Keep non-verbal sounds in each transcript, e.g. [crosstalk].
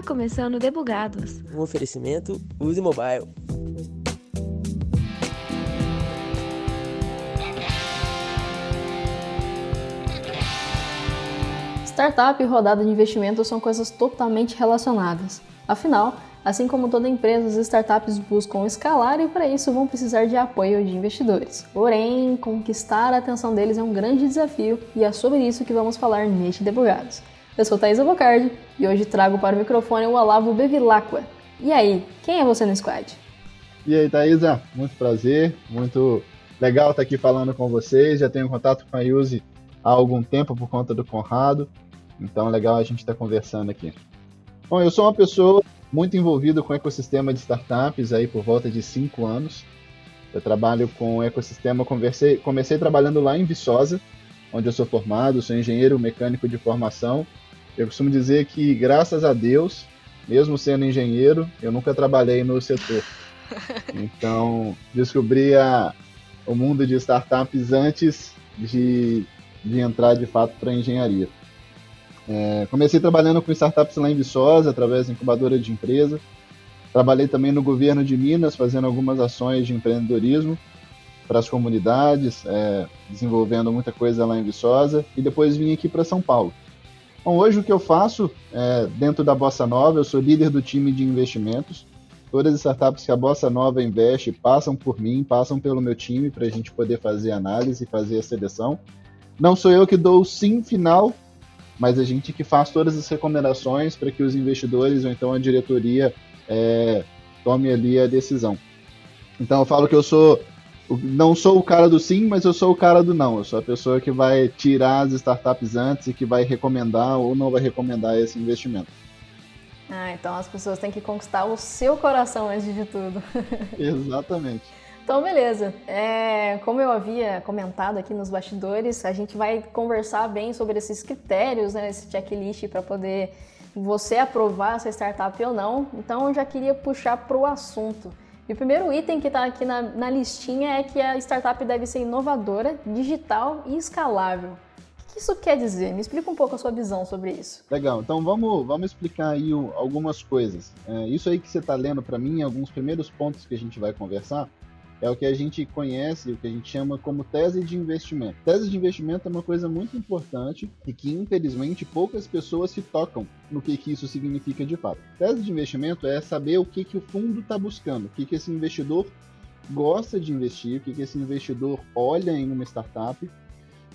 Está começando Debugados. Um oferecimento Use Mobile. Startup e rodada de investimento são coisas totalmente relacionadas. Afinal, assim como toda empresa, as startups buscam escalar e para isso vão precisar de apoio de investidores. Porém, conquistar a atenção deles é um grande desafio e é sobre isso que vamos falar neste Debugados. Eu sou Thaisa Bocardi e hoje trago para o microfone o Olavo Bevilacqua. E aí, quem é você no squad? E aí, Thaisa, muito prazer, muito legal estar aqui falando com vocês. Já tenho contato com a Yuzi há algum tempo por conta do Conrado, então é legal a gente estar conversando aqui. Bom, eu sou uma pessoa muito envolvida com o ecossistema de startups aí por volta de cinco anos. Eu trabalho com o ecossistema, comecei trabalhando lá em Viçosa, onde eu sou formado, sou engenheiro mecânico de formação eu costumo dizer que, graças a Deus, mesmo sendo engenheiro, eu nunca trabalhei no setor. [laughs] Então, descobri a, o mundo de startups antes de, de entrar de fato para a engenharia. É, comecei trabalhando com startups lá em Viçosa, através da incubadora de empresa. Trabalhei também no governo de Minas, fazendo algumas ações de empreendedorismo para as comunidades, é, desenvolvendo muita coisa lá em Viçosa. E depois vim aqui para São Paulo. Bom, hoje o que eu faço é, dentro da Bossa Nova, eu sou líder do time de investimentos. Todas as startups que a Bossa Nova investe passam por mim, passam pelo meu time para a gente poder fazer análise e fazer a seleção. Não sou eu que dou o sim final, mas a gente que faz todas as recomendações para que os investidores ou então a diretoria é, tome ali a decisão. Então eu falo que eu sou não sou o cara do sim, mas eu sou o cara do não. Eu sou a pessoa que vai tirar as startups antes e que vai recomendar ou não vai recomendar esse investimento. Ah, então as pessoas têm que conquistar o seu coração antes de tudo. [laughs] Exatamente. Então, beleza. É, como eu havia comentado aqui nos bastidores, a gente vai conversar bem sobre esses critérios, né, esse checklist para poder você aprovar essa startup ou não. Então, eu já queria puxar para o assunto. E o primeiro item que está aqui na, na listinha é que a startup deve ser inovadora, digital e escalável. O que isso quer dizer? Me explica um pouco a sua visão sobre isso. Legal, então vamos, vamos explicar aí algumas coisas. É, isso aí que você está lendo para mim, alguns primeiros pontos que a gente vai conversar, é o que a gente conhece, o que a gente chama como tese de investimento. Tese de investimento é uma coisa muito importante e que, infelizmente, poucas pessoas se tocam no que, que isso significa de fato. Tese de investimento é saber o que, que o fundo está buscando, o que, que esse investidor gosta de investir, o que, que esse investidor olha em uma startup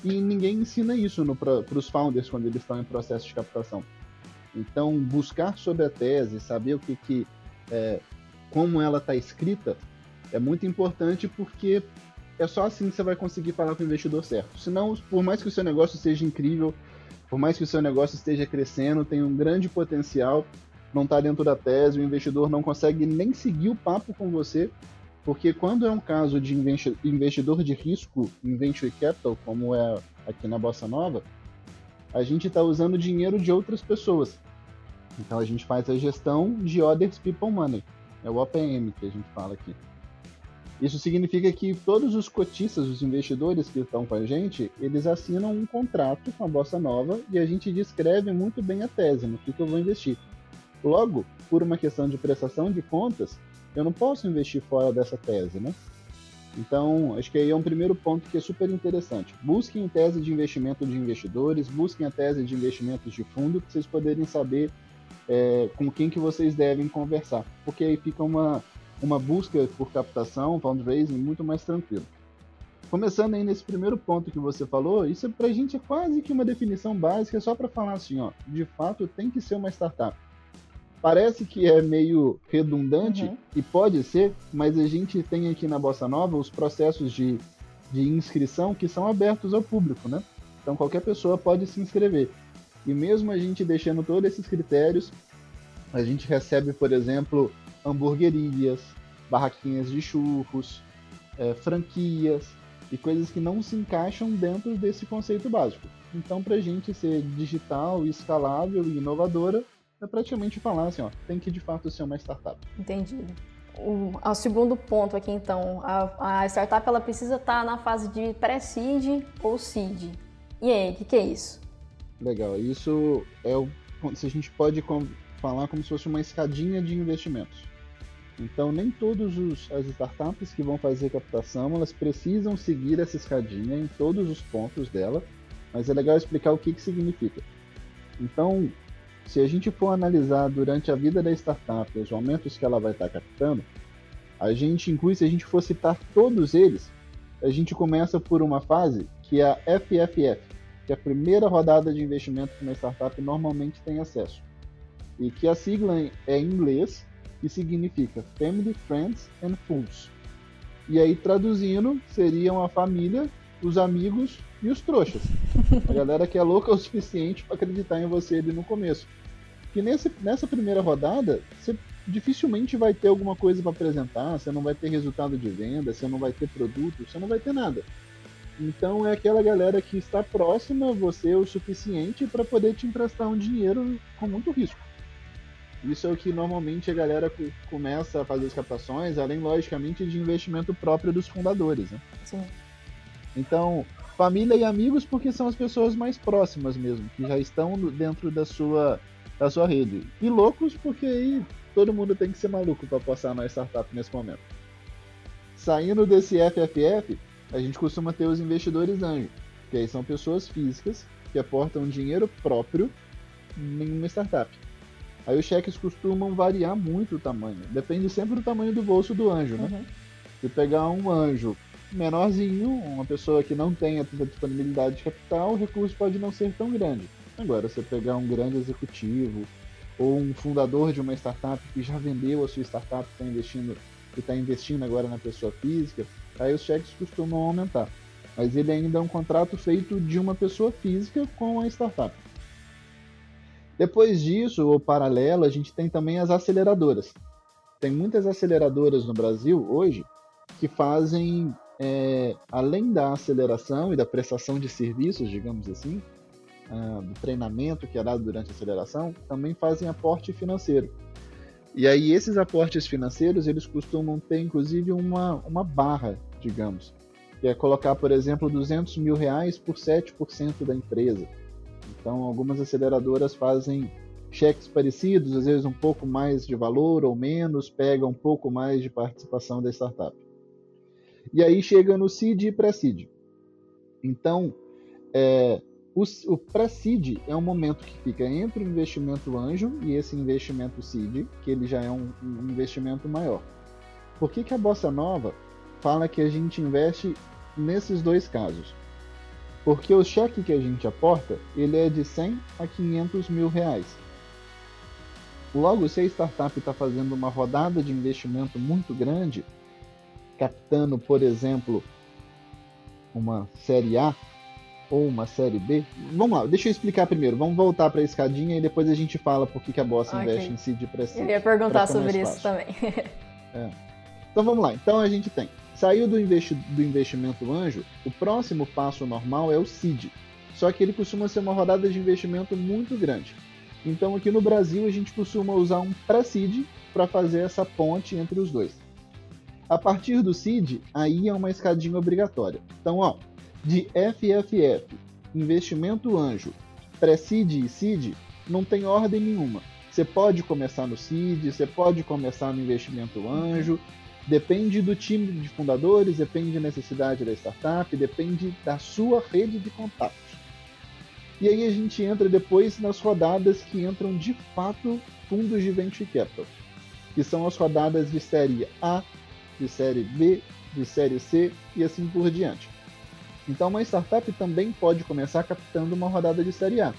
e ninguém ensina isso para os founders quando eles estão em processo de captação. Então, buscar sobre a tese, saber o que, que é, como ela está escrita, é muito importante porque é só assim que você vai conseguir falar com o investidor certo. Senão, por mais que o seu negócio seja incrível, por mais que o seu negócio esteja crescendo, tem um grande potencial, não está dentro da tese, o investidor não consegue nem seguir o papo com você, porque quando é um caso de investidor de risco em venture capital, como é aqui na Bossa Nova, a gente está usando dinheiro de outras pessoas. Então a gente faz a gestão de Others People Money, é o OPM que a gente fala aqui. Isso significa que todos os cotistas, os investidores que estão com a gente, eles assinam um contrato com a Bossa Nova e a gente descreve muito bem a tese, no que, que eu vou investir. Logo, por uma questão de prestação de contas, eu não posso investir fora dessa tese, né? Então, acho que aí é um primeiro ponto que é super interessante. Busquem tese de investimento de investidores, busquem a tese de investimentos de fundo, para vocês poderem saber é, com quem que vocês devem conversar. Porque aí fica uma, uma busca por captação, fundraising muito mais tranquilo. Começando aí nesse primeiro ponto que você falou, isso para a gente é quase que uma definição básica, só para falar assim, ó, de fato tem que ser uma startup. Parece que é meio redundante uhum. e pode ser, mas a gente tem aqui na Bossa Nova os processos de, de inscrição que são abertos ao público, né? Então qualquer pessoa pode se inscrever. E mesmo a gente deixando todos esses critérios, a gente recebe, por exemplo, hamburguerias, barraquinhas de churros, é, franquias e coisas que não se encaixam dentro desse conceito básico. Então, para a gente ser digital, escalável e inovadora, é praticamente falar assim, ó, tem que de fato ser uma startup. Entendido. O, segundo ponto aqui, então, a, a startup ela precisa estar tá na fase de pré-seed ou seed. E aí, o que, que é isso? Legal, isso é o se a gente pode falar como se fosse uma escadinha de investimentos. Então, nem todas as startups que vão fazer captação, elas precisam seguir essa escadinha em todos os pontos dela, mas é legal explicar o que, que significa. Então, se a gente for analisar durante a vida da startup os aumentos que ela vai estar captando, a gente inclui, se a gente for citar todos eles, a gente começa por uma fase que é a FFF, que é a primeira rodada de investimento que uma startup normalmente tem acesso. E que a sigla é em inglês, que significa Family, Friends and Fools. E aí, traduzindo, seriam a família, os amigos e os trouxas. A galera que é louca o suficiente para acreditar em você ali no começo. Que nesse, nessa primeira rodada, você dificilmente vai ter alguma coisa para apresentar, você não vai ter resultado de venda, você não vai ter produto, você não vai ter nada. Então é aquela galera que está próxima a você o suficiente para poder te emprestar um dinheiro com muito risco. Isso é o que normalmente a galera começa a fazer as captações, além, logicamente, de investimento próprio dos fundadores. Né? Sim. Então, família e amigos, porque são as pessoas mais próximas mesmo, que já estão dentro da sua, da sua rede. E loucos, porque aí todo mundo tem que ser maluco para passar na startup nesse momento. Saindo desse FFF, a gente costuma ter os investidores anjo, que aí são pessoas físicas que aportam dinheiro próprio em uma startup. Aí os cheques costumam variar muito o tamanho. Depende sempre do tamanho do bolso do anjo, né? Uhum. Se pegar um anjo menorzinho, uma pessoa que não tenha tanta disponibilidade de capital, o recurso pode não ser tão grande. Agora, se pegar um grande executivo ou um fundador de uma startup que já vendeu a sua startup, está investindo, que está investindo agora na pessoa física, aí os cheques costumam aumentar. Mas ele ainda é um contrato feito de uma pessoa física com a startup. Depois disso, o paralelo, a gente tem também as aceleradoras. Tem muitas aceleradoras no Brasil hoje que fazem, é, além da aceleração e da prestação de serviços, digamos assim, uh, do treinamento que é dado durante a aceleração, também fazem aporte financeiro. E aí esses aportes financeiros, eles costumam ter inclusive uma, uma barra, digamos, que é colocar, por exemplo, 200 mil reais por 7% da empresa. Então, algumas aceleradoras fazem cheques parecidos, às vezes um pouco mais de valor ou menos, pega um pouco mais de participação da startup. E aí chega no seed e pré-seed. Então, é, o, o pré-seed é um momento que fica entre o investimento anjo e esse investimento seed, que ele já é um, um investimento maior. Por que, que a Bossa Nova fala que a gente investe nesses dois casos? Porque o cheque que a gente aporta, ele é de 100 a 500 mil reais. Logo, se a startup está fazendo uma rodada de investimento muito grande, captando, por exemplo, uma série A, ou uma série B? Vamos lá, deixa eu explicar primeiro. Vamos voltar para a escadinha e depois a gente fala por que, a Bossa okay. investe em seed para Eu ia perguntar sobre isso também. [laughs] é. Então vamos lá. Então a gente tem. Saiu do, investi do investimento anjo, o próximo passo normal é o seed. Só que ele costuma ser uma rodada de investimento muito grande. Então aqui no Brasil a gente costuma usar um pré-seed para fazer essa ponte entre os dois. A partir do seed, aí é uma escadinha obrigatória. Então, ó, de FFF, investimento anjo, pré-seed e seed, não tem ordem nenhuma. Você pode começar no seed, você pode começar no investimento anjo, depende do time de fundadores, depende da necessidade da startup, depende da sua rede de contatos. E aí a gente entra depois nas rodadas que entram de fato fundos de venture capital, que são as rodadas de série A, de série B, de série C e assim por diante. Então, uma startup também pode começar captando uma rodada de série A.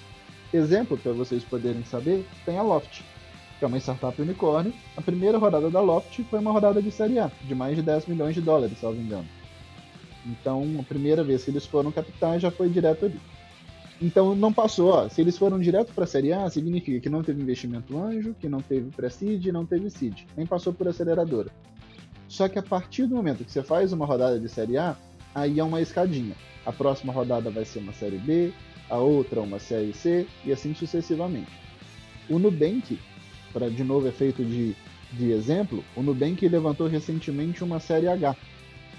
Exemplo, para vocês poderem saber, tem a Loft, que é uma startup unicórnio. A primeira rodada da Loft foi uma rodada de série A, de mais de 10 milhões de dólares, me engano. Então, a primeira vez que eles foram captar já foi direto ali. Então, não passou. Ó, se eles foram direto para a série A, significa que não teve investimento anjo, que não teve pré-seed, não teve seed. Nem passou por aceleradora. Só que a partir do momento que você faz uma rodada de série A, aí é uma escadinha. A próxima rodada vai ser uma série B, a outra uma série C e assim sucessivamente. O Nubank, para de novo efeito de, de exemplo, o Nubank levantou recentemente uma série H.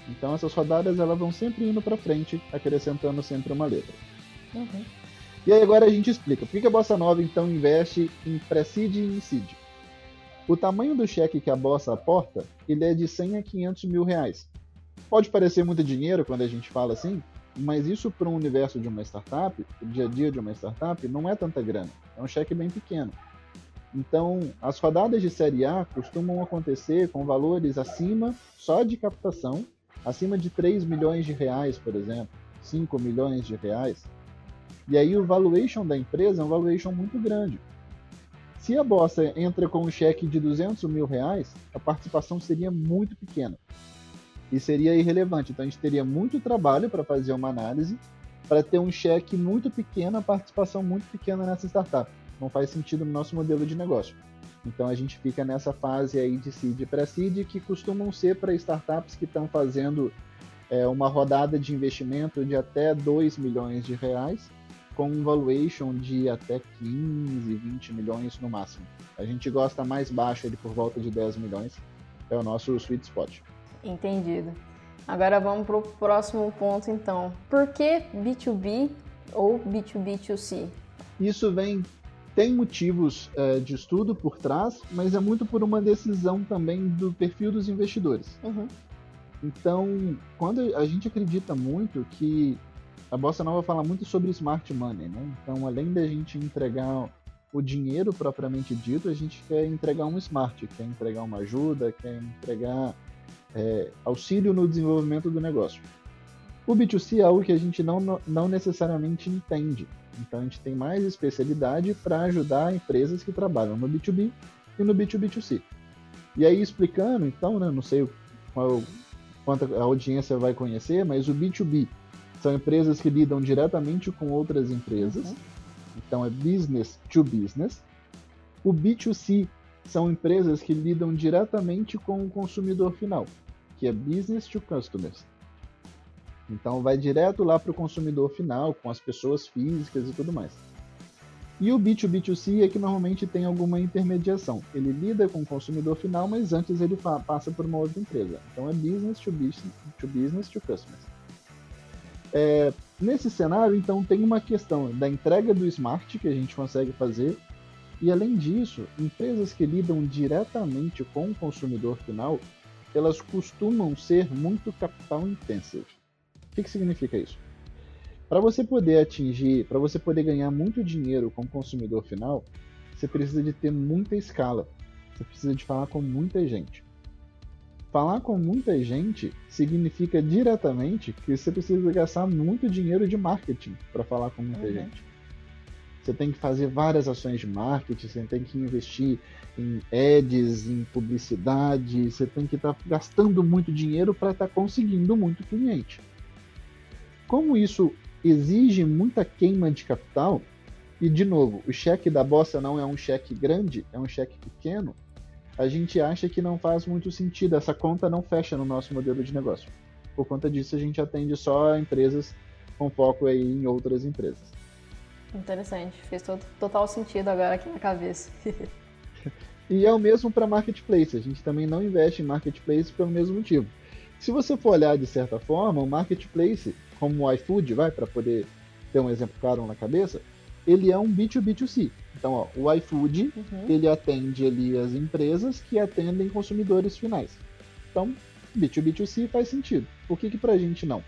Então essas rodadas elas vão sempre indo para frente, acrescentando sempre uma letra. Uhum. E aí agora a gente explica por que a Bossa Nova então investe em Preside e Incide. O tamanho do cheque que a Bossa aporta, ele é de 100 a 500 mil reais. Pode parecer muito dinheiro quando a gente fala assim, mas isso para um universo de uma startup, o dia a dia de uma startup, não é tanta grana. É um cheque bem pequeno. Então, as rodadas de série A costumam acontecer com valores acima só de captação, acima de 3 milhões de reais, por exemplo, 5 milhões de reais. E aí o valuation da empresa é um valuation muito grande. Se a Bossa entra com um cheque de 200 mil reais, a participação seria muito pequena e seria irrelevante. Então a gente teria muito trabalho para fazer uma análise para ter um cheque muito pequeno, a participação muito pequena nessa startup. Não faz sentido no nosso modelo de negócio. Então a gente fica nessa fase aí de seed e pré-seed que costumam ser para startups que estão fazendo é, uma rodada de investimento de até 2 milhões de reais com um valuation de até 15, 20 milhões no máximo. A gente gosta mais baixo, ele por volta de 10 milhões, é o nosso sweet spot. Entendido. Agora vamos para o próximo ponto então. Por que B2B ou B2B2C? Isso vem tem motivos é, de estudo por trás, mas é muito por uma decisão também do perfil dos investidores. Uhum. Então, quando a gente acredita muito que a Bossa Nova fala muito sobre smart money, né? Então, além da gente entregar o dinheiro propriamente dito, a gente quer entregar um smart, quer entregar uma ajuda, quer entregar é, auxílio no desenvolvimento do negócio. O B2C é algo que a gente não, não necessariamente entende. Então a gente tem mais especialidade para ajudar empresas que trabalham no B2B e no B2B2C. E aí explicando, então, né, não sei qual, quanto a audiência vai conhecer, mas o B2B são empresas que lidam diretamente com outras empresas. Uhum. Então é business to business. O B2C são empresas que lidam diretamente com o consumidor final, que é business to customers. Então vai direto lá para o consumidor final, com as pessoas físicas e tudo mais. E o B2B2C é que normalmente tem alguma intermediação. Ele lida com o consumidor final, mas antes ele passa por uma outra empresa. Então é business to business to, business to customers. É, nesse cenário, então, tem uma questão da entrega do smart que a gente consegue fazer. E além disso, empresas que lidam diretamente com o consumidor final, elas costumam ser muito capital intensive que, que significa isso? Para você poder atingir, para você poder ganhar muito dinheiro com o consumidor final, você precisa de ter muita escala. Você precisa de falar com muita gente. Falar com muita gente significa diretamente que você precisa gastar muito dinheiro de marketing para falar com muita uhum. gente. Você tem que fazer várias ações de marketing, você tem que investir em ads, em publicidade, você tem que estar tá gastando muito dinheiro para estar tá conseguindo muito cliente. Como isso exige muita queima de capital, e de novo, o cheque da Bossa não é um cheque grande, é um cheque pequeno, a gente acha que não faz muito sentido, essa conta não fecha no nosso modelo de negócio. Por conta disso, a gente atende só empresas com foco aí em outras empresas. Interessante, fez todo, total sentido agora aqui na cabeça. [laughs] e é o mesmo para marketplace, a gente também não investe em marketplace pelo mesmo motivo. Se você for olhar de certa forma, o marketplace como o iFood, vai, para poder ter um exemplo claro na cabeça, ele é um B2B2C. Então, ó, o iFood, uhum. ele atende ali as empresas que atendem consumidores finais. Então, B2B2C faz sentido. Por que que pra gente não?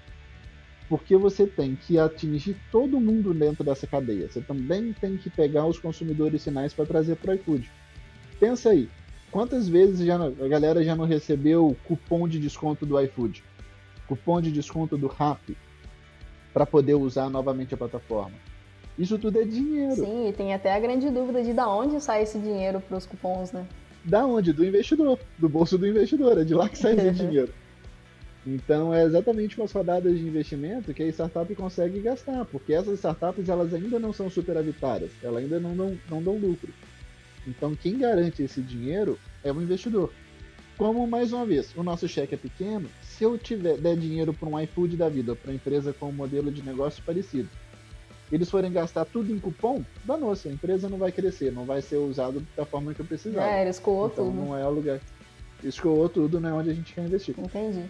Porque você tem que atingir todo mundo dentro dessa cadeia. Você também tem que pegar os consumidores finais para trazer para o iFood. Pensa aí, quantas vezes já, a galera já não recebeu cupom de desconto do iFood? Cupom de desconto do Rappi? Para poder usar novamente a plataforma. Isso tudo é dinheiro. Sim, e tem até a grande dúvida de da onde sai esse dinheiro para os cupons, né? Da onde? Do investidor, do bolso do investidor, é de lá que sai esse [laughs] dinheiro. Então é exatamente com as rodadas de investimento que a startup consegue gastar, porque essas startups elas ainda não são superavitárias, elas ainda não dão, não dão lucro. Então quem garante esse dinheiro é o investidor. Como, mais uma vez, o nosso cheque é pequeno, se eu tiver der dinheiro para um iFood da vida, para empresa com um modelo de negócio parecido, eles forem gastar tudo em cupom, danou-se, a empresa não vai crescer, não vai ser usado da forma que eu precisava. É, ele escoou então, tudo. não é o lugar. Escoou tudo, não é onde a gente quer investir. Entendi.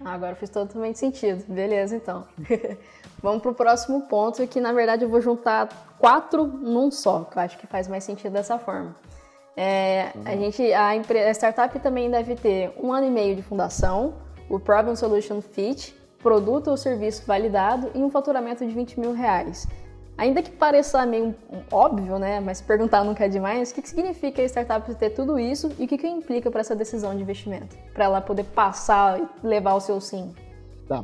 Ah, agora fez totalmente sentido. Beleza, então. [laughs] Vamos para o próximo ponto, que na verdade eu vou juntar quatro num só, que eu acho que faz mais sentido dessa forma. É, a uhum. gente, a, a startup também deve ter um ano e meio de fundação, o Problem Solution Fit, produto ou serviço validado e um faturamento de 20 mil reais. Ainda que pareça meio óbvio, né? Mas perguntar nunca é demais. O que, que significa a startup ter tudo isso e o que, que implica para essa decisão de investimento? Para ela poder passar e levar o seu sim. Tá.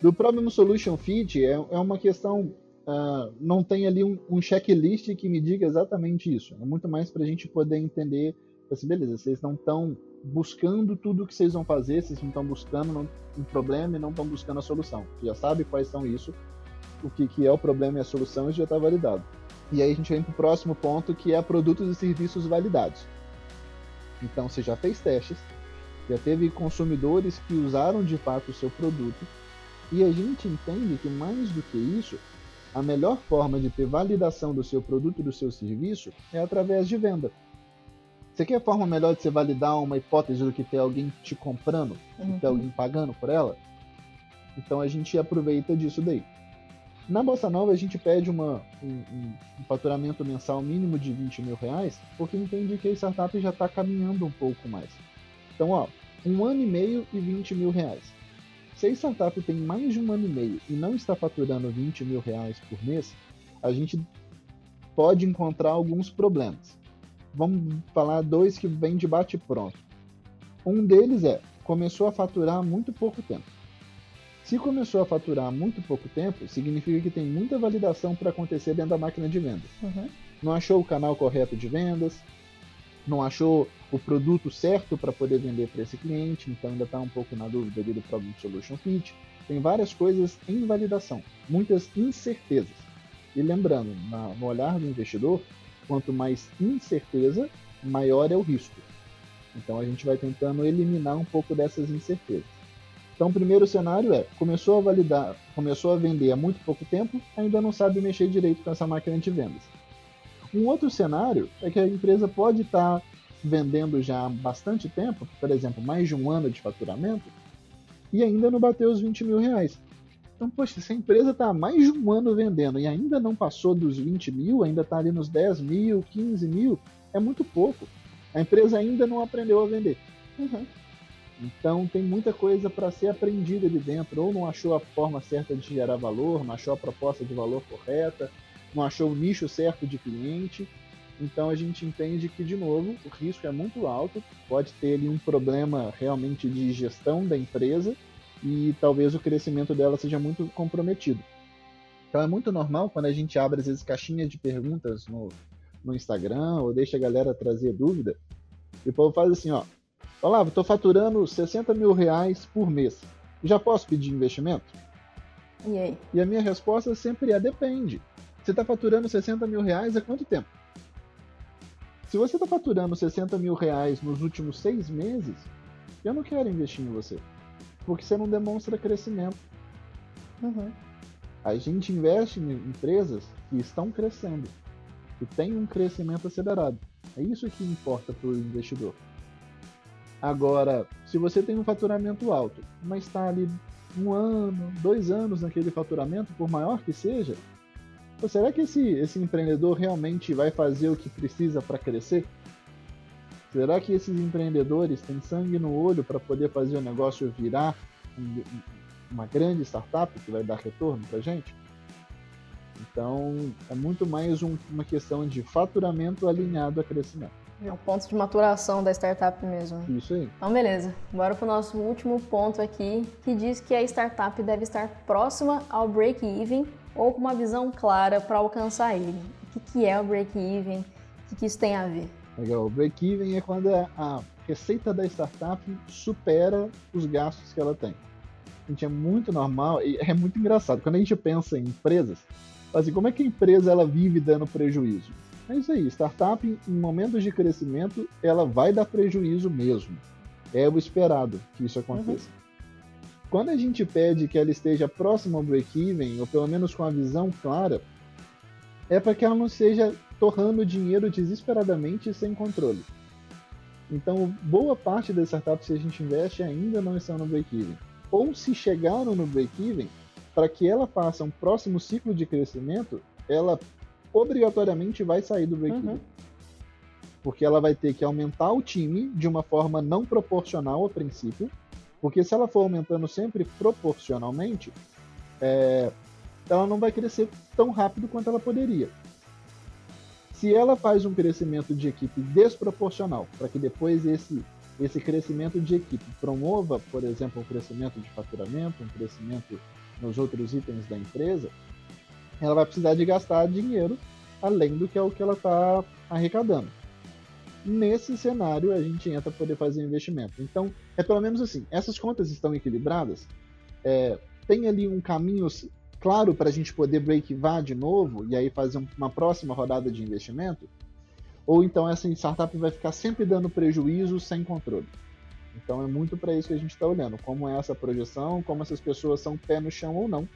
Do Problem Solution Fit é, é uma questão. Uh, não tem ali um, um, checklist que me diga exatamente isso. É muito mais para a gente poder entender. Assim, beleza, vocês não estão buscando tudo o que vocês vão fazer, vocês não estão buscando não, um problema e não estão buscando a solução. Você já sabe quais são isso o que, que é o problema e a solução, isso já está validado. E aí a gente vem para o próximo ponto, que é produtos e serviços validados. Então você já fez testes, já teve consumidores que usaram de fato o seu produto, e a gente entende que mais do que isso, a melhor forma de ter validação do seu produto e do seu serviço é através de venda. Você quer a forma melhor de você validar uma hipótese do que ter alguém te comprando, uhum. ter alguém pagando por ela? Então a gente aproveita disso daí. Na Bossa Nova, a gente pede uma, um, um, faturamento mensal mínimo de 20 mil reais, porque entende que a startup já está caminhando um pouco mais. Então, ó, um ano e meio e 20 mil reais. Se a startup tem mais de um ano e meio e não está faturando 20 mil reais por mês, a gente pode encontrar alguns problemas. Vamos falar dois que vêm de bate pronto. Um deles é começou a faturar há muito pouco tempo. Se começou a faturar há muito pouco tempo, significa que tem muita validação para acontecer dentro da máquina de vendas. Uhum. Não achou o canal correto de vendas, não achou o produto certo para poder vender para esse cliente, então ainda está um pouco na dúvida ali do Problem Solution Fit. Tem várias coisas em validação, muitas incertezas. E lembrando, na, no olhar do investidor, quanto mais incerteza, maior é o risco. Então a gente vai tentando eliminar um pouco dessas incertezas. Então, o primeiro cenário é: começou a validar, começou a vender há muito pouco tempo, ainda não sabe mexer direito com essa máquina de vendas. Um outro cenário é que a empresa pode estar tá vendendo já há bastante tempo, por exemplo, mais de um ano de faturamento, e ainda não bateu os 20 mil reais. Então, poxa, se a empresa está há mais de um ano vendendo e ainda não passou dos 20 mil, ainda está ali nos 10 mil, 15 mil, é muito pouco. A empresa ainda não aprendeu a vender. Uhum. Então tem muita coisa para ser aprendida ali dentro. Ou não achou a forma certa de gerar valor, não achou a proposta de valor correta, não achou o nicho certo de cliente. Então a gente entende que, de novo, o risco é muito alto, pode ter ali um problema realmente de gestão da empresa e talvez o crescimento dela seja muito comprometido. Então é muito normal quando a gente abre às vezes caixinhas de perguntas no, no Instagram ou deixa a galera trazer dúvida, e o povo faz assim, ó, Olavo, estou faturando 60 mil reais por mês. Já posso pedir investimento? E aí? E a minha resposta sempre é: depende. Você está faturando 60 mil reais há quanto tempo? Se você está faturando 60 mil reais nos últimos seis meses, eu não quero investir em você. Porque você não demonstra crescimento. Uhum. A gente investe em empresas que estão crescendo, que têm um crescimento acelerado. É isso que importa para o investidor. Agora, se você tem um faturamento alto, mas está ali um ano, dois anos naquele faturamento, por maior que seja, será que esse, esse empreendedor realmente vai fazer o que precisa para crescer? Será que esses empreendedores têm sangue no olho para poder fazer o negócio virar uma grande startup que vai dar retorno para gente? Então, é muito mais um, uma questão de faturamento alinhado a crescimento. É o ponto de maturação da startup mesmo. Isso aí. Então, beleza. Bora para o nosso último ponto aqui, que diz que a startup deve estar próxima ao break-even ou com uma visão clara para alcançar ele. O que, é o break-even? O que, que isso tem a ver? Legal. O break-even é quando a receita da startup supera os gastos que ela tem. A gente é muito normal e é muito engraçado. Quando a gente pensa em empresas, assim, como é que a empresa ela vive dando prejuízo? É isso aí, startup em momentos de crescimento, ela vai dar prejuízo mesmo. É o esperado que isso aconteça. Uhum. Quando a gente pede que ela esteja próxima ao break-even, ou pelo menos com a visão clara, é para que ela não seja torrando dinheiro desesperadamente e sem controle. Então, boa parte das startups que a gente investe ainda não estão no break-even. ou se chegaram no break-even, para que ela faça um próximo ciclo de crescimento, ela obrigatoriamente vai sair do break-even. Uhum. Porque ela vai ter que aumentar o time de uma forma não proporcional a princípio, porque se ela for aumentando sempre proporcionalmente, é, ela não vai crescer tão rápido quanto ela poderia. Se ela faz um crescimento de equipe desproporcional, para que depois esse, esse crescimento de equipe promova, por exemplo, um crescimento de faturamento, um crescimento nos outros itens da empresa, ela vai precisar de gastar dinheiro além do que é o que ela está arrecadando. Nesse cenário, a gente entra para poder fazer investimento. Então, é pelo menos assim: essas contas estão equilibradas, é, tem ali um caminho claro para a gente poder break-var de novo e aí fazer uma próxima rodada de investimento? Ou então essa startup vai ficar sempre dando prejuízo sem controle? Então é muito para isso que a gente está olhando, como é essa projeção, como essas pessoas são pé no chão ou não,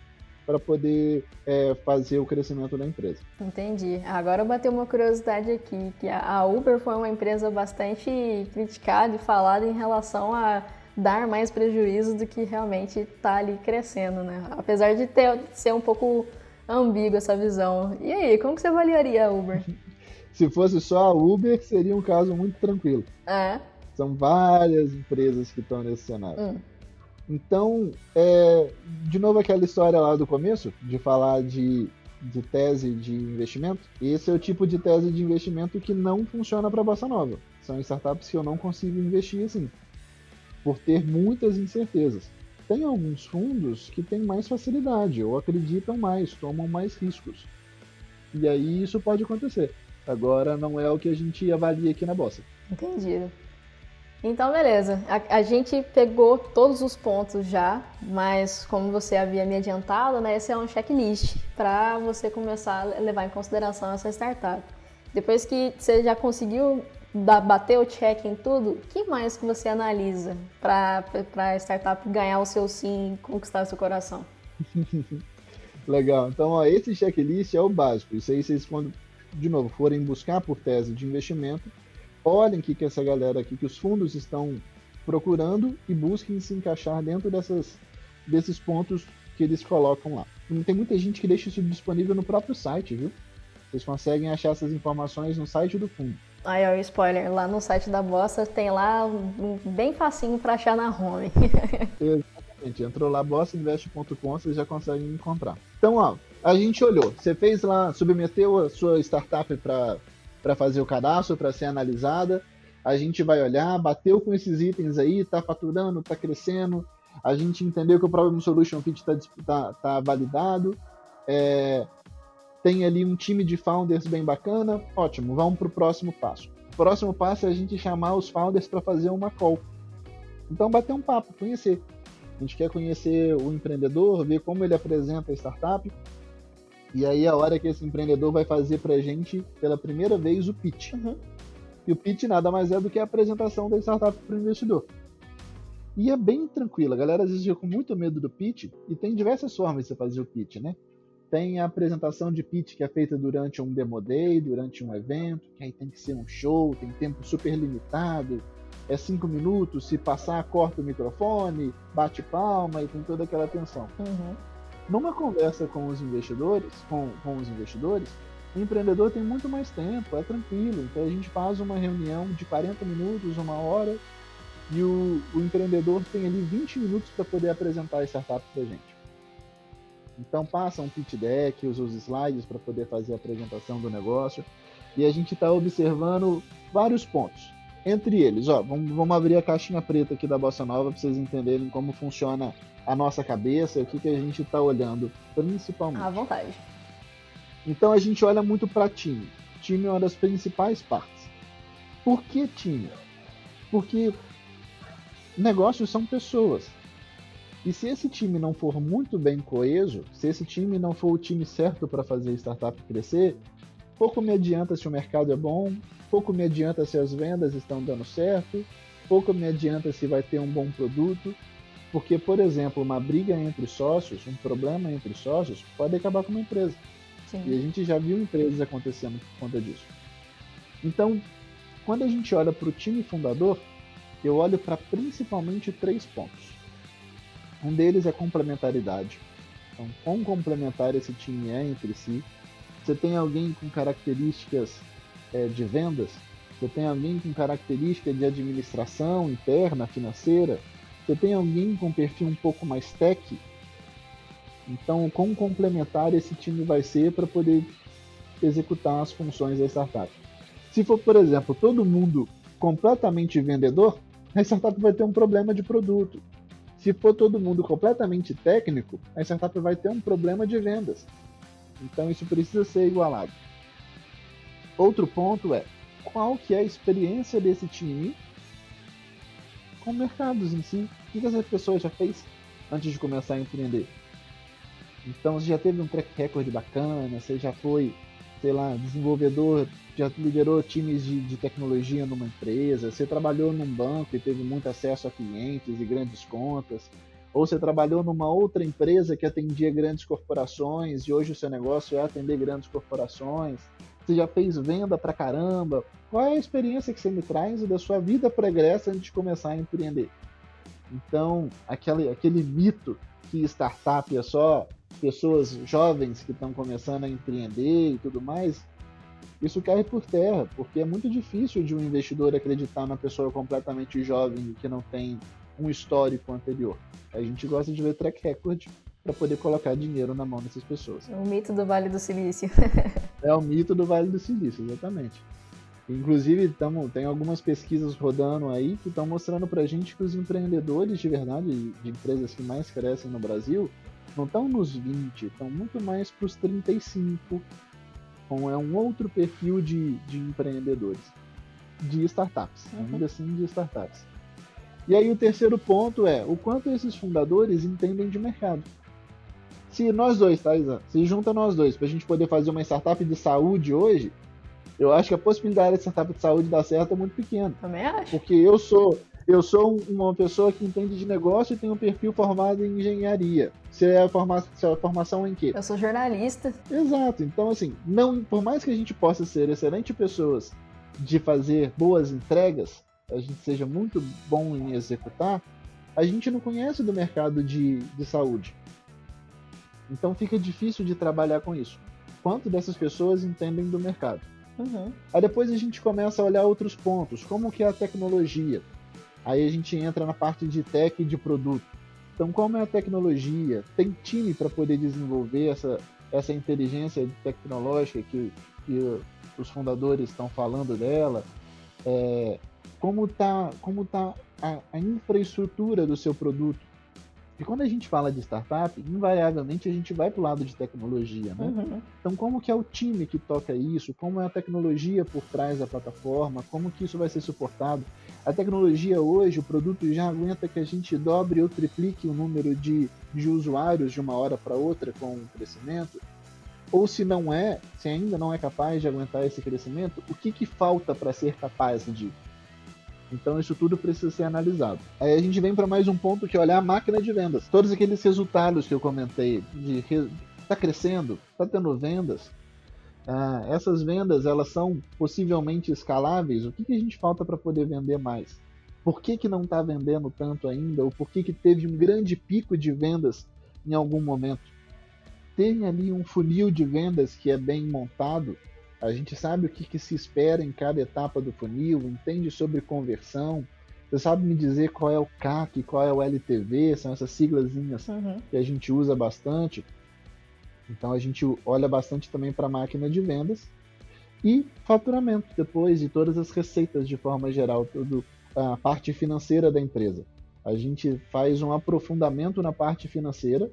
para poder é, fazer o crescimento da empresa. Entendi. Agora bateu uma curiosidade aqui, que a Uber foi uma empresa bastante criticada e falada em relação a dar mais prejuízo do que realmente está ali crescendo, né? Apesar de ter, ser um pouco ambígua essa visão. E aí, como que você avaliaria a Uber? [laughs] Se fosse só a Uber, seria um caso muito tranquilo. É. São várias empresas que estão nesse cenário. Hum. Então, é, de novo aquela história lá do começo, de falar de, de tese de investimento. Esse é o tipo de tese de investimento que não funciona para a Bossa Nova. São startups que eu não consigo investir assim por ter muitas incertezas. Tem alguns fundos que têm mais facilidade, ou acreditam mais, tomam mais riscos. E aí isso pode acontecer. Agora não é o que a gente avalia aqui na Bossa. Entendido. Então, beleza. A, a, gente pegou todos os pontos já, mas como você havia me adiantado, né, esse é um checklist para você começar a levar em consideração essa startup. Depois que você já conseguiu bater o check em tudo, o que mais que você analisa para a startup ganhar o seu sim e conquistar o seu coração? [laughs] Legal. Então, ó, esse checklist é o básico. Isso aí vocês, quando, de novo, forem buscar por tese de investimento, olhem o que, que essa galera aqui, que os fundos estão procurando e busquem se encaixar dentro dessas, desses pontos que eles colocam lá. Tem muita gente que deixa isso disponível no próprio site, viu? Vocês conseguem achar essas informações no site do fundo. Aí, ó, spoiler, lá no site da Bossa tem lá bem facinho para achar na home. [laughs] Exatamente, entrou lá bossainvest.com, vocês já conseguem encontrar. Então, ó, a gente olhou, você fez lá, submeteu a sua startup para fazer o cadastro, para ser analisada. A gente vai olhar, bateu com esses itens aí, tá faturando, tá crescendo. A gente entendeu que o Problem Solution Fit está tá, tá validado. É, tem ali um time de founders bem bacana, ótimo, vamos para o próximo passo. O próximo passo é a gente chamar os founders para fazer uma call. Então, bater um papo, conhecer. A gente quer conhecer o empreendedor, ver como ele apresenta a startup. E aí, a hora que esse empreendedor vai fazer para a gente, pela primeira vez, o pitch. Uhum. E o pitch nada mais é do que a apresentação da startup para o investidor. E é bem tranquilo. A galera às vezes fica com muito medo do pitch, e tem diversas formas de você fazer o pitch, né? Tem a apresentação de pitch que é feita durante um demo day, durante um evento, que aí tem que ser um show, tem tempo super limitado, é cinco minutos, se passar, corta o microfone, bate palma e tem toda aquela tensão. Uhum. Numa conversa com os investidores, com, com os investidores, o empreendedor tem muito mais tempo, é tranquilo. Então a gente faz uma reunião de 40 minutos, uma hora, e o, o empreendedor tem ali 20 minutos para poder apresentar a startup para a gente. Então passa um pitch deck, usa os slides para poder fazer a apresentação do negócio. E a gente está observando vários pontos. Entre eles, ó, vamos, vamos abrir a caixinha preta aqui da Bossa Nova para vocês entenderem como funciona a nossa cabeça, o que, que a gente está olhando, principalmente. À vontade. Então a gente olha muito para time. Time é uma das principais partes. Por que time? Porque negócios são pessoas. E se esse time não for muito bem coeso, se esse time não for o time certo para fazer a startup crescer, pouco me adianta se o mercado é bom, pouco me adianta se as vendas estão dando certo, pouco me adianta se vai ter um bom produto, porque, por exemplo, uma briga entre sócios, um problema entre sócios, pode acabar com uma empresa. Sim. E a gente já viu empresas acontecendo por conta disso. Então, quando a gente olha para o time fundador, eu olho para principalmente três pontos. Um deles é complementaridade. Então, quão complementar esse time é entre si. Você tem alguém com características é, de vendas, você tem alguém com característica de administração interna, financeira, você tem alguém com perfil um pouco mais tech. Então, quão complementar esse time vai ser para poder executar as funções da startup? Se for, por exemplo, todo mundo completamente vendedor, a startup vai ter um problema de produto. Se for todo mundo completamente técnico, a startup vai ter um problema de vendas. Então isso precisa ser igualado. Outro ponto é qual que é a experiência desse time com mercados em si. O que essa pessoa já fez antes de começar a empreender? Então você já teve um track record bacana, você já foi, sei lá, desenvolvedor, já liderou times de, de tecnologia numa empresa, você trabalhou num banco e teve muito acesso a clientes e grandes contas, ou você trabalhou numa outra empresa que atendia grandes corporações e hoje o seu negócio é atender grandes corporações você já fez venda pra caramba. Qual é a experiência que você me traz da sua vida pregressa antes de começar a empreender? Então, aquele, aquele mito que startup é só pessoas jovens que estão começando a empreender e tudo mais, isso cai por terra, porque é muito difícil de um investidor acreditar na pessoa completamente jovem que não tem um histórico anterior. A gente gosta de ver track record para poder colocar dinheiro na mão dessas pessoas. É o mito do Vale do Silício. [laughs] é o mito do Vale do Silício, exatamente. Inclusive, tamo, tem algumas pesquisas rodando aí que estão mostrando para a gente que os empreendedores de verdade, de empresas que mais crescem no Brasil, não estão nos 20, estão muito mais para os 35. Então, é um outro perfil de, de empreendedores, de startups, uhum. ainda assim de startups. E aí o terceiro ponto é o quanto esses fundadores entendem de mercado se nós dois, tá, Isa? Se junta nós dois pra gente poder fazer uma startup de saúde hoje, eu acho que a possibilidade de startup de saúde dar certo é muito pequena. Também acho. Porque eu sou eu sou uma pessoa que entende de negócio e tenho um perfil formado em engenharia. Você é a formação, você é formação em quê? Eu sou jornalista. Exato. Então, assim, não, por mais que a gente possa ser excelentes pessoas de fazer boas entregas, a gente seja muito bom em executar, a gente não conhece do mercado de, de saúde. Então fica difícil de trabalhar com isso. Quanto dessas pessoas entendem do mercado? Uhum. Aí depois a gente começa a olhar outros pontos, como que é a tecnologia. Aí a gente entra na parte de tech e de produto. Então, como é a tecnologia? Tem time para poder desenvolver essa, essa inteligência tecnológica que, que os fundadores estão falando dela? É, como está como tá a, a infraestrutura do seu produto? E quando a gente fala de startup, invariavelmente a gente vai para o lado de tecnologia, né? Uhum. Então, como que é o time que toca isso? Como é a tecnologia por trás da plataforma? Como que isso vai ser suportado? A tecnologia hoje, o produto já aguenta que a gente dobre ou triplique o número de, de usuários de uma hora para outra com o crescimento? Ou se não é, se ainda não é capaz de aguentar esse crescimento, o que, que falta para ser capaz de então isso tudo precisa ser analisado. Aí a gente vem para mais um ponto que é olhar a máquina de vendas. Todos aqueles resultados que eu comentei de está crescendo, está tendo vendas. Ah, essas vendas elas são possivelmente escaláveis. O que, que a gente falta para poder vender mais? Por que, que não está vendendo tanto ainda? Ou por que, que teve um grande pico de vendas em algum momento? Tem ali um funil de vendas que é bem montado a gente sabe o que, que, se espera em cada etapa do funil, entende sobre conversão. Você sabe me dizer qual é o CAC, qual é o LTV, são essas siglazinhas uhum. que a gente usa bastante. Então a gente olha bastante também para a máquina de vendas e faturamento depois de todas as receitas de forma geral, tudo a parte financeira da empresa. A gente faz um aprofundamento na parte financeira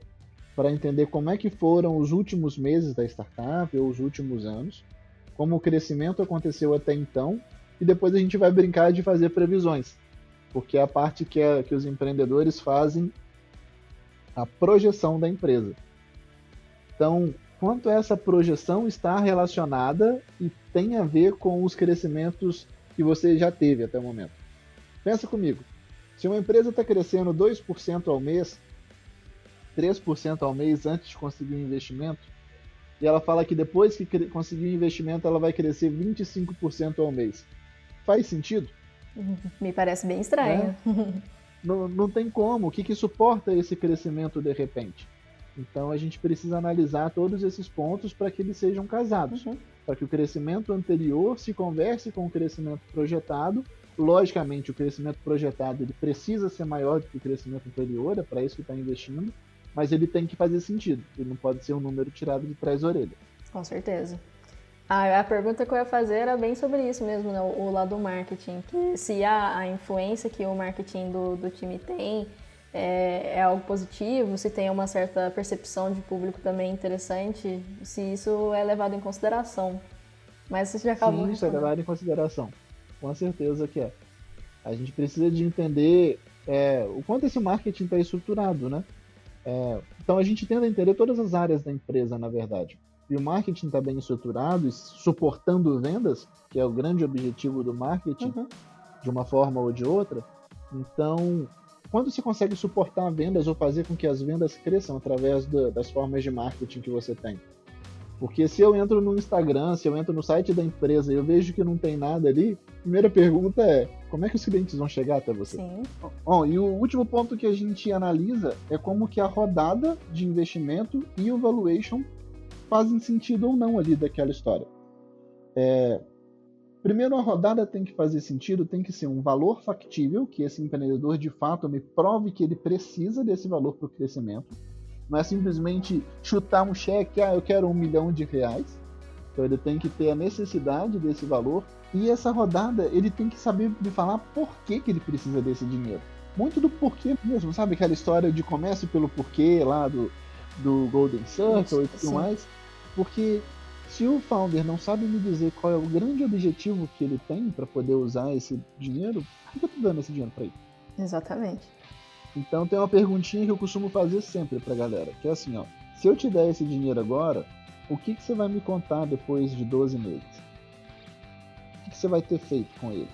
para entender como é que foram os últimos meses da startup ou os últimos anos como o crescimento aconteceu até então, e depois a gente vai brincar de fazer previsões, porque é a parte que, é, que os empreendedores fazem a projeção da empresa. Então, quanto essa projeção está relacionada e tem a ver com os crescimentos que você já teve até o momento. Pensa comigo, se uma empresa está crescendo 2% ao mês, 3% ao mês antes de conseguir um investimento, e ela fala que depois que conseguir um investimento, ela vai crescer 25% ao mês. Faz sentido? Me parece bem estranho. É. Não, não tem como. O que, que suporta esse crescimento de repente? Então a gente precisa analisar todos esses pontos para que eles sejam casados. Uhum. Para que o crescimento anterior se converse com o crescimento projetado. Logicamente, o crescimento projetado ele precisa ser maior do que o crescimento anterior, é para isso que está investindo, mas ele tem que fazer sentido. Ele não pode ser um número tirado de trás da orelha. Com certeza. Ah, a pergunta que eu ia fazer era bem sobre isso mesmo, né? o, o lado do marketing. Que se a, a influência que o marketing do, do time tem é, é, algo positivo, se tem uma certa percepção de público também interessante, se isso é levado em consideração. Mas você já acabou. Sim, isso é levado em consideração. Com certeza que é. A gente precisa de entender é, o quanto esse marketing está estruturado, né? É, então a gente tenta entender todas as áreas da empresa, na verdade. E o marketing está bem estruturado e suportando vendas, que é o grande objetivo do marketing, uhum. de uma forma ou de outra. Então, quando você consegue suportar vendas ou fazer com que as vendas cresçam através do, das formas de marketing que você tem? Porque se eu entro no Instagram, se eu entro no site da empresa e eu vejo que não tem nada ali, a primeira pergunta é: como é que os clientes vão chegar até você? Sim. Bom, e o último ponto que a gente analisa é como que a rodada de investimento e o valuation fazem sentido ou não ali daquela história. É, Primeiro, a rodada tem que fazer sentido, tem que ser um valor factível, que esse empreendedor de fato me prove que ele precisa desse valor para o crescimento. Não é simplesmente chutar um cheque, ah, eu quero um milhão de reais. Então ele tem que ter a necessidade desse valor. E essa rodada, ele tem que saber me falar por que, que ele precisa desse dinheiro. Muito do porquê mesmo, sabe? Aquela história de comece pelo porquê lá do, do Golden Circle e tudo Sim. mais. Porque se o founder não sabe me dizer qual é o grande objetivo que ele tem para poder usar esse dinheiro, por que eu estou dando esse dinheiro para ele? Exatamente. Então tem uma perguntinha que eu costumo fazer sempre pra galera, que é assim, ó. Se eu te der esse dinheiro agora, o que, que você vai me contar depois de 12 meses? O que, que você vai ter feito com ele?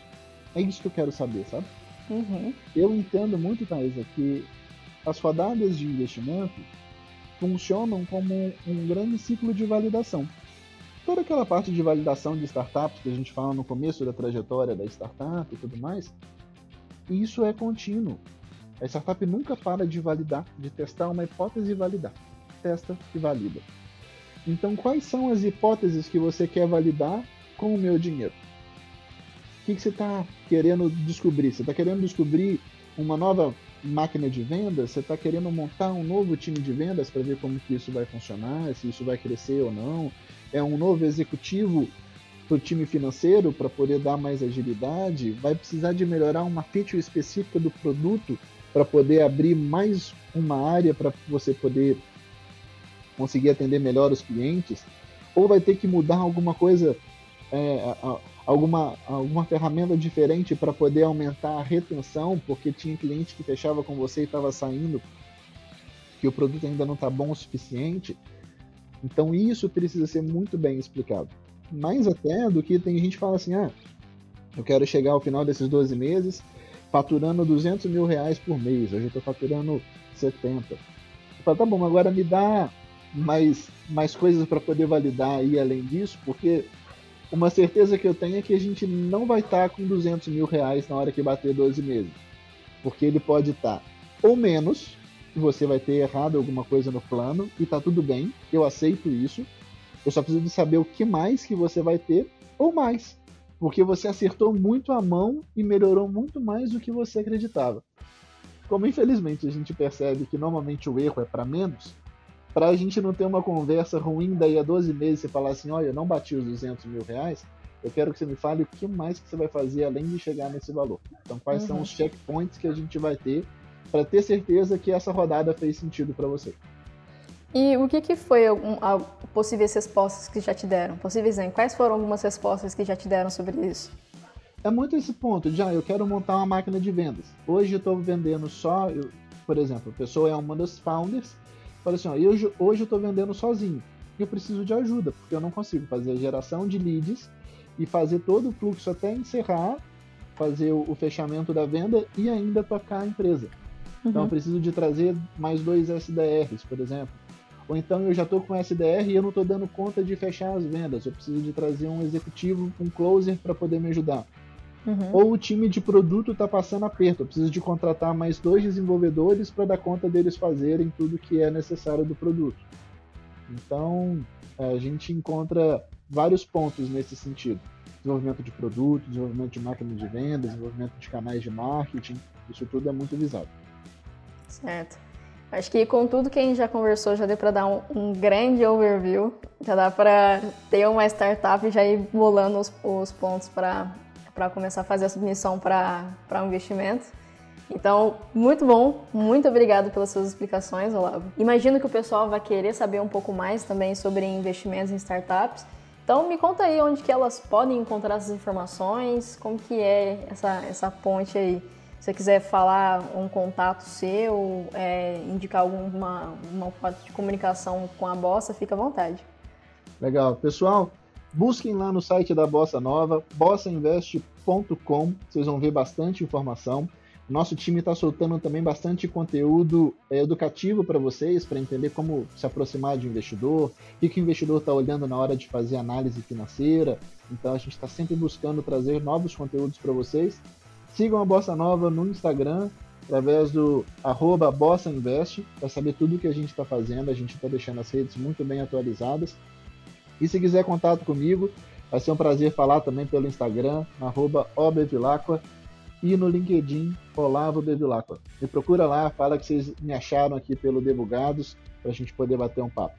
É isso que eu quero saber, sabe? Uhum. Eu entendo muito, Thaisa, que as rodadas de investimento funcionam como um grande ciclo de validação toda aquela parte de validação de startups que a gente fala no começo da trajetória da startup e tudo mais, isso é contínuo. A startup nunca para de validar, de testar uma hipótese e validar. Testa e valida. Então, quais são as hipóteses que você quer validar com o meu dinheiro? O que, que você está querendo descobrir? Você está querendo descobrir uma nova máquina de vendas? Você está querendo montar um novo time de vendas para ver como que isso vai funcionar, se isso vai crescer ou não? é um novo executivo para o time financeiro para poder dar mais agilidade, vai precisar de melhorar uma feature específica do produto para poder abrir mais uma área para você poder conseguir atender melhor os clientes, ou vai ter que mudar alguma coisa, é, alguma, alguma ferramenta diferente para poder aumentar a retenção, porque tinha cliente que fechava com você e estava saindo, que o produto ainda não está bom o suficiente. Então isso precisa ser muito bem explicado. Mais até do que tem gente que fala assim, ah, eu quero chegar ao final desses 12 meses faturando 200 mil reais por mês, hoje eu estou faturando 70. Eu falo, tá bom, agora me dá mais, mais coisas para poder validar aí além disso, porque uma certeza que eu tenho é que a gente não vai estar tá com 200 mil reais na hora que bater 12 meses. Porque ele pode estar tá ou menos, você vai ter errado alguma coisa no plano e tá tudo bem, eu aceito isso. Eu só preciso de saber o que mais que você vai ter ou mais, porque você acertou muito a mão e melhorou muito mais do que você acreditava. Como infelizmente a gente percebe que normalmente o erro é para menos, para a gente não ter uma conversa ruim daí a 12 meses e falar assim, olha, eu não bati os 200 mil reais, eu quero que você me fale o que mais que você vai fazer além de chegar nesse valor. Então, quais uhum. são os checkpoints que a gente vai ter para ter certeza que essa rodada fez sentido para você. E o que, que foi um, a, possíveis respostas que já te deram? Possíveis, hein? Quais foram algumas respostas que já te deram sobre isso? É muito esse ponto, já eu quero montar uma máquina de vendas. Hoje eu estou vendendo só, eu, por exemplo, a pessoa é uma das founders, fala assim, ó, eu, hoje eu estou vendendo sozinho. Eu preciso de ajuda, porque eu não consigo fazer a geração de leads e fazer todo o fluxo até encerrar, fazer o, o fechamento da venda e ainda tocar a empresa. Então eu uhum. preciso de trazer mais dois SDRs, por exemplo. Ou então eu já estou com SDR e eu não estou dando conta de fechar as vendas. Eu preciso de trazer um executivo, um closer para poder me ajudar. Uhum. Ou o time de produto está passando aperto, precisa de contratar mais dois desenvolvedores para dar conta deles fazerem tudo que é necessário do produto. Então, a gente encontra vários pontos nesse sentido. Desenvolvimento de produto, desenvolvimento de máquinas de venda, desenvolvimento de canais de marketing, isso tudo é muito visado. Certo. Acho que com tudo que a gente já conversou, já deu para dar um, um, grande overview, já dá para ter uma startup e já ir bolando os, os pontos para começar a fazer a submissão para um investimento. Então, muito bom, muito obrigado pelas suas explicações, Olavo. Imagino que o pessoal vai querer saber um pouco mais também sobre investimentos em startups. Então, me conta aí onde que elas podem encontrar essas informações, como que é essa, essa ponte aí. Se você quiser falar um contato seu, é, indicar alguma uma foto de comunicação com a Bossa, fica à vontade. Legal. Pessoal, busquem lá no site da Bossa Nova, bossainvest.com, vocês vão ver bastante informação. Nosso time está soltando também bastante conteúdo é, educativo para vocês, para entender como se aproximar de investidor, o que o investidor está olhando na hora de fazer análise financeira. Então a gente está sempre buscando trazer novos conteúdos para vocês. Sigam a Bossa Nova no Instagram, através do arroba Bossa Invest, para saber tudo o que a gente está fazendo. A gente está deixando as redes muito bem atualizadas. E se quiser contato comigo, vai ser um prazer falar também pelo Instagram, arroba Obevilacqua, e no LinkedIn, Olavo Bevilacqua. Me procura lá, fala que vocês me acharam aqui pelo Debugados, para a gente poder bater um papo.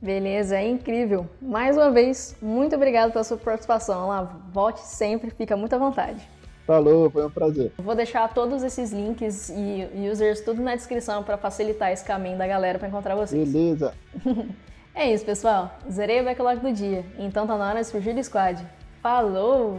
Beleza, é incrível. Mais uma vez, muito obrigado pela sua participação, Olavo. Volte sempre, fica muito à vontade. Falou, foi um prazer. Vou deixar todos esses links e users tudo na descrição para facilitar esse caminho da galera para encontrar vocês. Beleza. [laughs] é isso, pessoal. Zerei o backlog do dia. Então tá na hora de surgir do squad. Falou!